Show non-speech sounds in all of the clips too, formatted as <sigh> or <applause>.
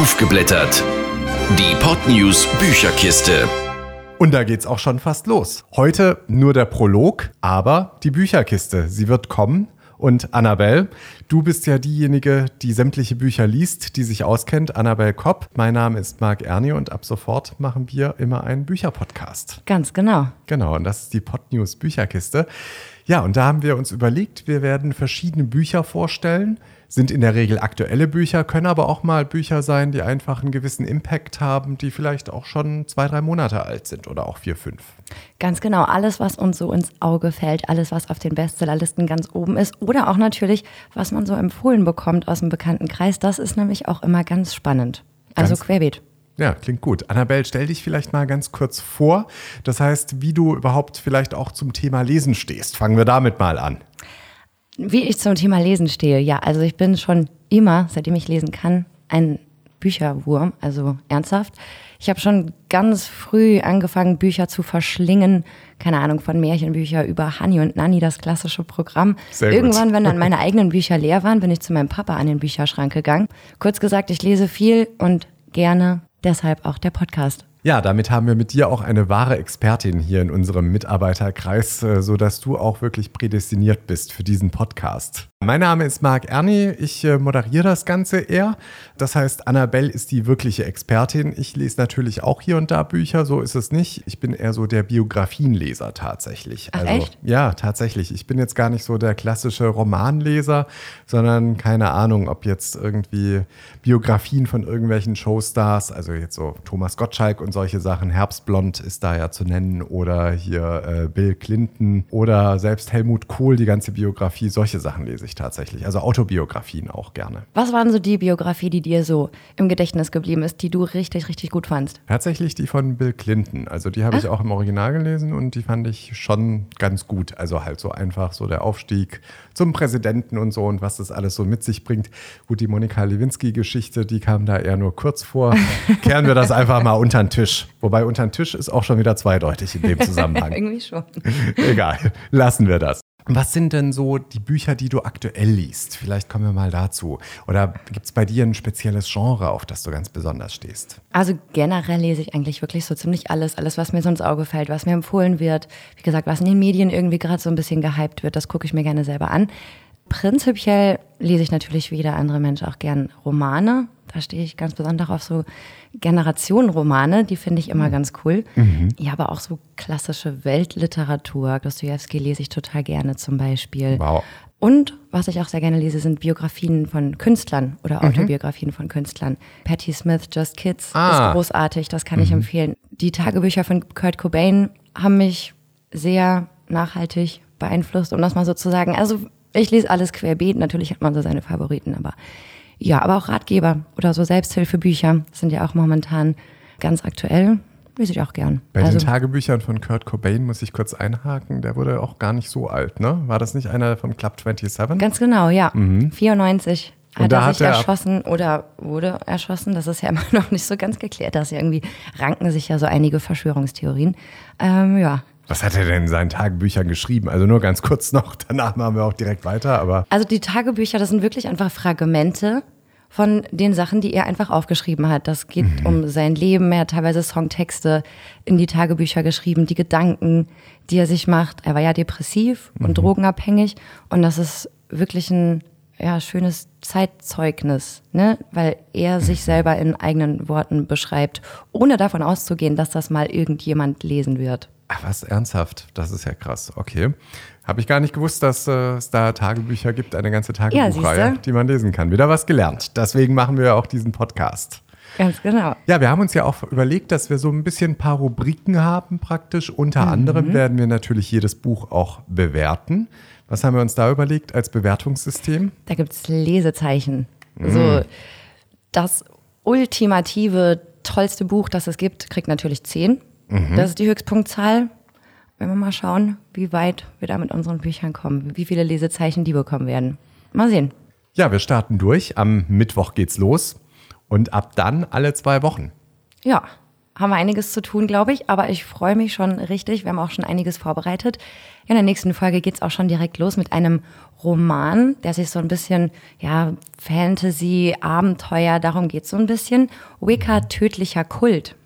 Aufgeblättert. Die Podnews Bücherkiste. Und da geht's auch schon fast los. Heute nur der Prolog, aber die Bücherkiste. Sie wird kommen. Und Annabelle, du bist ja diejenige, die sämtliche Bücher liest, die sich auskennt. Annabelle Kopp. Mein Name ist Marc Ernie und ab sofort machen wir immer einen Bücherpodcast. Ganz genau. Genau, und das ist die Podnews Bücherkiste. Ja, und da haben wir uns überlegt, wir werden verschiedene Bücher vorstellen sind in der Regel aktuelle Bücher, können aber auch mal Bücher sein, die einfach einen gewissen Impact haben, die vielleicht auch schon zwei, drei Monate alt sind oder auch vier, fünf. Ganz genau, alles, was uns so ins Auge fällt, alles, was auf den Bestsellerlisten ganz oben ist oder auch natürlich, was man so empfohlen bekommt aus dem bekannten Kreis, das ist nämlich auch immer ganz spannend. Also ganz querbeet. Ja, klingt gut. Annabelle, stell dich vielleicht mal ganz kurz vor. Das heißt, wie du überhaupt vielleicht auch zum Thema Lesen stehst. Fangen wir damit mal an. Wie ich zum Thema Lesen stehe, ja, also ich bin schon immer, seitdem ich lesen kann, ein Bücherwurm, also ernsthaft. Ich habe schon ganz früh angefangen, Bücher zu verschlingen. Keine Ahnung, von Märchenbücher über Hanni und Nanni, das klassische Programm. Sehr Irgendwann, gut. wenn dann <laughs> meine eigenen Bücher leer waren, bin ich zu meinem Papa an den Bücherschrank gegangen. Kurz gesagt, ich lese viel und gerne, deshalb auch der Podcast. Ja, damit haben wir mit dir auch eine wahre Expertin hier in unserem Mitarbeiterkreis, äh, sodass du auch wirklich prädestiniert bist für diesen Podcast. Mein Name ist Marc Erni, ich äh, moderiere das Ganze eher. Das heißt, Annabelle ist die wirkliche Expertin. Ich lese natürlich auch hier und da Bücher, so ist es nicht. Ich bin eher so der Biografienleser tatsächlich. Ach, also, echt? Ja, tatsächlich. Ich bin jetzt gar nicht so der klassische Romanleser, sondern keine Ahnung, ob jetzt irgendwie Biografien von irgendwelchen Showstars, also jetzt so Thomas Gottschalk und solche Sachen, Herbstblond ist da ja zu nennen, oder hier äh, Bill Clinton oder selbst Helmut Kohl, die ganze Biografie, solche Sachen lese ich ich tatsächlich. Also Autobiografien auch gerne. Was waren so die Biografie, die dir so im Gedächtnis geblieben ist, die du richtig, richtig gut fandst? Tatsächlich die von Bill Clinton. Also die habe ich auch im Original gelesen und die fand ich schon ganz gut. Also halt so einfach so der Aufstieg zum Präsidenten und so und was das alles so mit sich bringt. Gut, die Monika Lewinsky-Geschichte, die kam da eher nur kurz vor. <laughs> Kehren wir das einfach mal unter den Tisch. Wobei unter den Tisch ist auch schon wieder zweideutig in dem <laughs> Zusammenhang. Irgendwie schon. Egal, lassen wir das. Was sind denn so die Bücher, die du aktuell liest? Vielleicht kommen wir mal dazu. Oder gibt es bei dir ein spezielles Genre, auf das du ganz besonders stehst? Also generell lese ich eigentlich wirklich so ziemlich alles. Alles, was mir so ins Auge fällt, was mir empfohlen wird. Wie gesagt, was in den Medien irgendwie gerade so ein bisschen gehypt wird, das gucke ich mir gerne selber an. Prinzipiell lese ich natürlich wie jeder andere Mensch auch gern Romane. Da stehe ich ganz besonders auf so Generationenromane, die finde ich immer mhm. ganz cool. Mhm. Ja, aber auch so klassische Weltliteratur. Dostoevsky lese ich total gerne zum Beispiel. Wow. Und was ich auch sehr gerne lese, sind Biografien von Künstlern oder mhm. Autobiografien mhm. von Künstlern. Patti Smith, Just Kids ah. ist großartig, das kann ich mhm. empfehlen. Die Tagebücher von Kurt Cobain haben mich sehr nachhaltig beeinflusst, um das mal so zu sagen. Also ich lese alles querbeet, natürlich hat man so seine Favoriten, aber ja, aber auch Ratgeber oder so Selbsthilfebücher sind ja auch momentan ganz aktuell. Lese ich auch gern. Bei also, den Tagebüchern von Kurt Cobain muss ich kurz einhaken, der wurde auch gar nicht so alt, ne? War das nicht einer vom Club 27? Ganz genau, ja. Mhm. 94 hat er sich hat er erschossen oder wurde erschossen. Das ist ja <laughs> immer noch nicht so ganz geklärt. Da irgendwie ranken sich ja so einige Verschwörungstheorien. Ähm, ja, was hat er denn in seinen Tagebüchern geschrieben? Also nur ganz kurz noch, <laughs> danach machen wir auch direkt weiter, aber. Also die Tagebücher, das sind wirklich einfach Fragmente von den Sachen, die er einfach aufgeschrieben hat. Das geht mhm. um sein Leben. Er hat teilweise Songtexte in die Tagebücher geschrieben, die Gedanken, die er sich macht. Er war ja depressiv mhm. und drogenabhängig und das ist wirklich ein ja, schönes Zeitzeugnis, ne? weil er sich selber in eigenen Worten beschreibt, ohne davon auszugehen, dass das mal irgendjemand lesen wird. Ach was, ernsthaft? Das ist ja krass. Okay. Habe ich gar nicht gewusst, dass äh, es da Tagebücher gibt, eine ganze Tagebuchreihe, ja, die man lesen kann. Wieder was gelernt. Deswegen machen wir auch diesen Podcast. Ganz genau. Ja, wir haben uns ja auch überlegt, dass wir so ein bisschen ein paar Rubriken haben praktisch. Unter mhm. anderem werden wir natürlich jedes Buch auch bewerten. Was haben wir uns da überlegt als Bewertungssystem? Da gibt es Lesezeichen. Mhm. So das ultimative, tollste Buch, das es gibt, kriegt natürlich 10. Mhm. Das ist die Höchstpunktzahl. Wenn wir mal schauen, wie weit wir da mit unseren Büchern kommen, wie viele Lesezeichen die bekommen werden. Mal sehen. Ja, wir starten durch. Am Mittwoch geht's los und ab dann alle zwei Wochen. Ja, haben wir einiges zu tun, glaube ich. Aber ich freue mich schon richtig. Wir haben auch schon einiges vorbereitet. In der nächsten Folge geht es auch schon direkt los mit einem Roman, der sich so ein bisschen, ja, Fantasy, Abenteuer, darum geht es so ein bisschen. Wicca, tödlicher Kult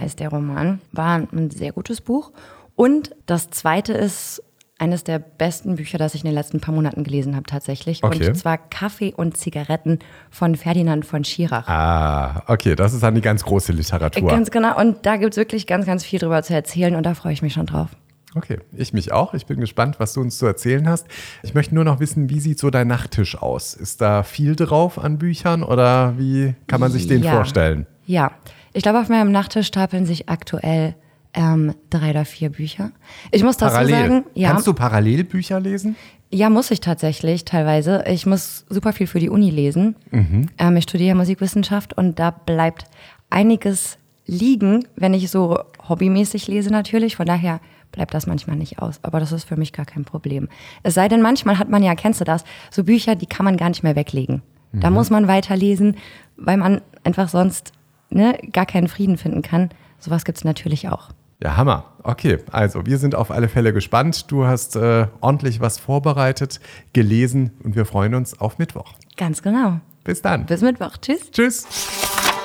heißt der Roman. War ein sehr gutes Buch. Und das zweite ist eines der besten Bücher, das ich in den letzten paar Monaten gelesen habe, tatsächlich. Okay. Und zwar Kaffee und Zigaretten von Ferdinand von Schirach. Ah, okay, das ist dann die ganz große Literatur. Ganz genau. Und da gibt es wirklich ganz, ganz viel drüber zu erzählen und da freue ich mich schon drauf. Okay, ich mich auch. Ich bin gespannt, was du uns zu erzählen hast. Ich möchte nur noch wissen, wie sieht so dein Nachttisch aus? Ist da viel drauf an Büchern oder wie kann man sich den Ja. vorstellen? Ja, ich glaube, auf meinem Nachttisch stapeln sich aktuell ähm, drei oder vier Bücher. Ich muss dazu Parallel. sagen, ja, Kannst du parallel Bücher lesen? ja, muss ich tatsächlich teilweise. Ich muss super viel für die Uni lesen. Ähm, ich studiere Musikwissenschaft und da bleibt einiges liegen, wenn ich so hobbymäßig lese natürlich. Von daher bleibt das manchmal nicht aus. Aber das ist für mich gar kein Problem. Es sei denn, manchmal hat man ja, kennst du das, so Bücher, die kann man gar nicht mehr weglegen. Da muss man weiterlesen, weil man einfach sonst ne, gar keinen Frieden finden kann. Sowas gibt es natürlich auch. Ja, Hammer. Okay, also wir sind auf alle Fälle gespannt. Du hast äh, ordentlich was vorbereitet, gelesen und wir freuen uns auf Mittwoch. Ganz genau. Bis dann. Bis Mittwoch. Tschüss. Tschüss.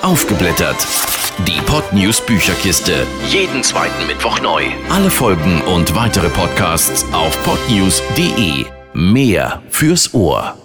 Aufgeblättert. Die Podnews Bücherkiste. Jeden zweiten Mittwoch neu. Alle Folgen und weitere Podcasts auf podnews.de. Mehr fürs Ohr.